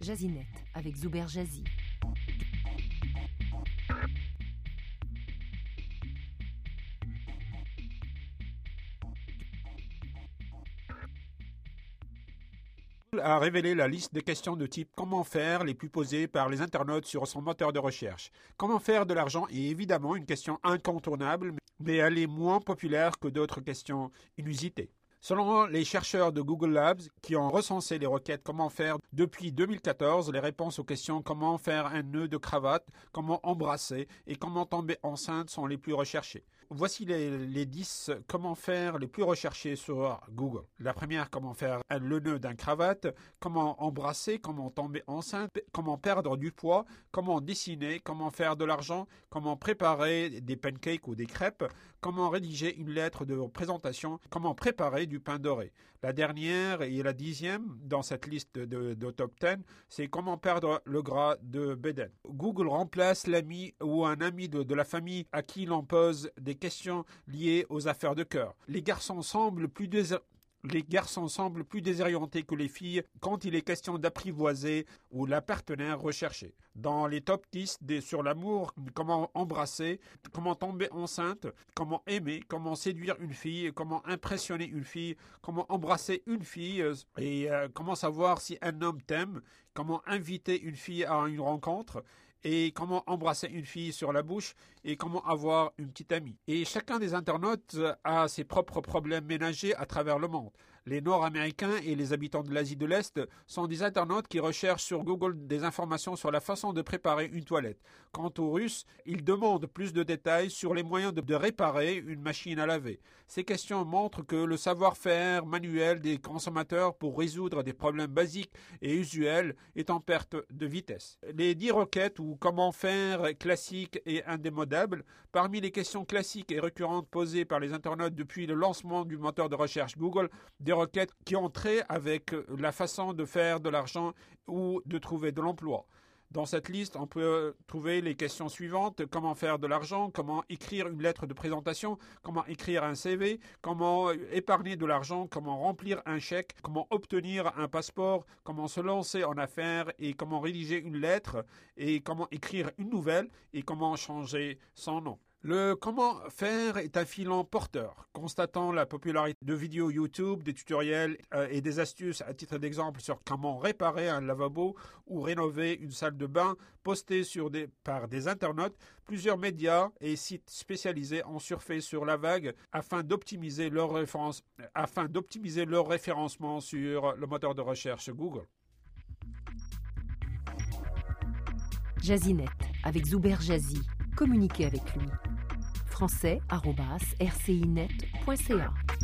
Jazinet avec Zuber Jazzy. a révélé la liste des questions de type comment faire? les plus posées par les internautes sur son moteur de recherche. Comment faire de l'argent est évidemment une question incontournable, mais elle est moins populaire que d'autres questions inusitées. Selon les chercheurs de Google Labs qui ont recensé les requêtes comment faire depuis 2014, les réponses aux questions comment faire un nœud de cravate, comment embrasser et comment tomber enceinte sont les plus recherchées. Voici les, les 10 comment faire les plus recherchés sur Google. La première, comment faire le nœud d'un cravate, comment embrasser, comment tomber enceinte, comment perdre du poids, comment dessiner, comment faire de l'argent, comment préparer des pancakes ou des crêpes, comment rédiger une lettre de présentation, comment préparer du pain doré. La dernière et la dixième dans cette liste de, top 10, c'est comment perdre le gras de Beden. Google remplace l'ami ou un ami de, la famille à qui l'on pose des questions liées aux affaires de cœur. Les garçons semblent plus désir les garçons semblent plus désorientés que les filles quand il est question d'apprivoiser ou la partenaire recherchée. Dans les top 10 des sur l'amour, comment embrasser, comment tomber enceinte, comment aimer, comment séduire une fille, comment impressionner une fille, comment embrasser une fille euh, et euh, comment savoir si un homme t'aime, comment inviter une fille à une rencontre et comment embrasser une fille sur la bouche et comment avoir une petite amie. Et chacun des internautes a ses propres problèmes ménagers à travers le monde. Les Nord-Américains et les habitants de l'Asie de l'Est sont des internautes qui recherchent sur Google des informations sur la façon de préparer une toilette. Quant aux Russes, ils demandent plus de détails sur les moyens de, réparer une machine à laver. Ces questions montrent que le savoir-faire manuel des consommateurs pour résoudre des problèmes basiques et usuels est en perte de vitesse. Les dix requêtes ou comment faire classiques et indémodables, parmi les questions classiques et récurrentes posées par les internautes depuis le lancement du moteur de recherche Google, des requêtes qui ont avec la façon de faire de l'argent ou de trouver de l'emploi. Dans cette liste, on peut trouver les questions suivantes. Comment faire de l'argent? Comment écrire une lettre de présentation? Comment écrire un CV Comment épargner de l'argent? Comment remplir un chèque? Comment obtenir un passeport? Comment se lancer en affaires? Et comment rédiger une lettre? Et comment écrire une nouvelle? Et comment changer son nom? Le comment faire est un filon porteur. Constatant la popularité de vidéos YouTube, des tutoriels euh, et des astuces à titre d'exemple sur comment réparer un lavabo ou rénover une salle de bain postées sur des, par des internautes, plusieurs médias et sites spécialisés ont surfé sur la vague afin d'optimiser leur, référencement sur le moteur de recherche Google. Jazinet avec Zuber Jazzy. Communiquez avec lui français.rcinet.ca.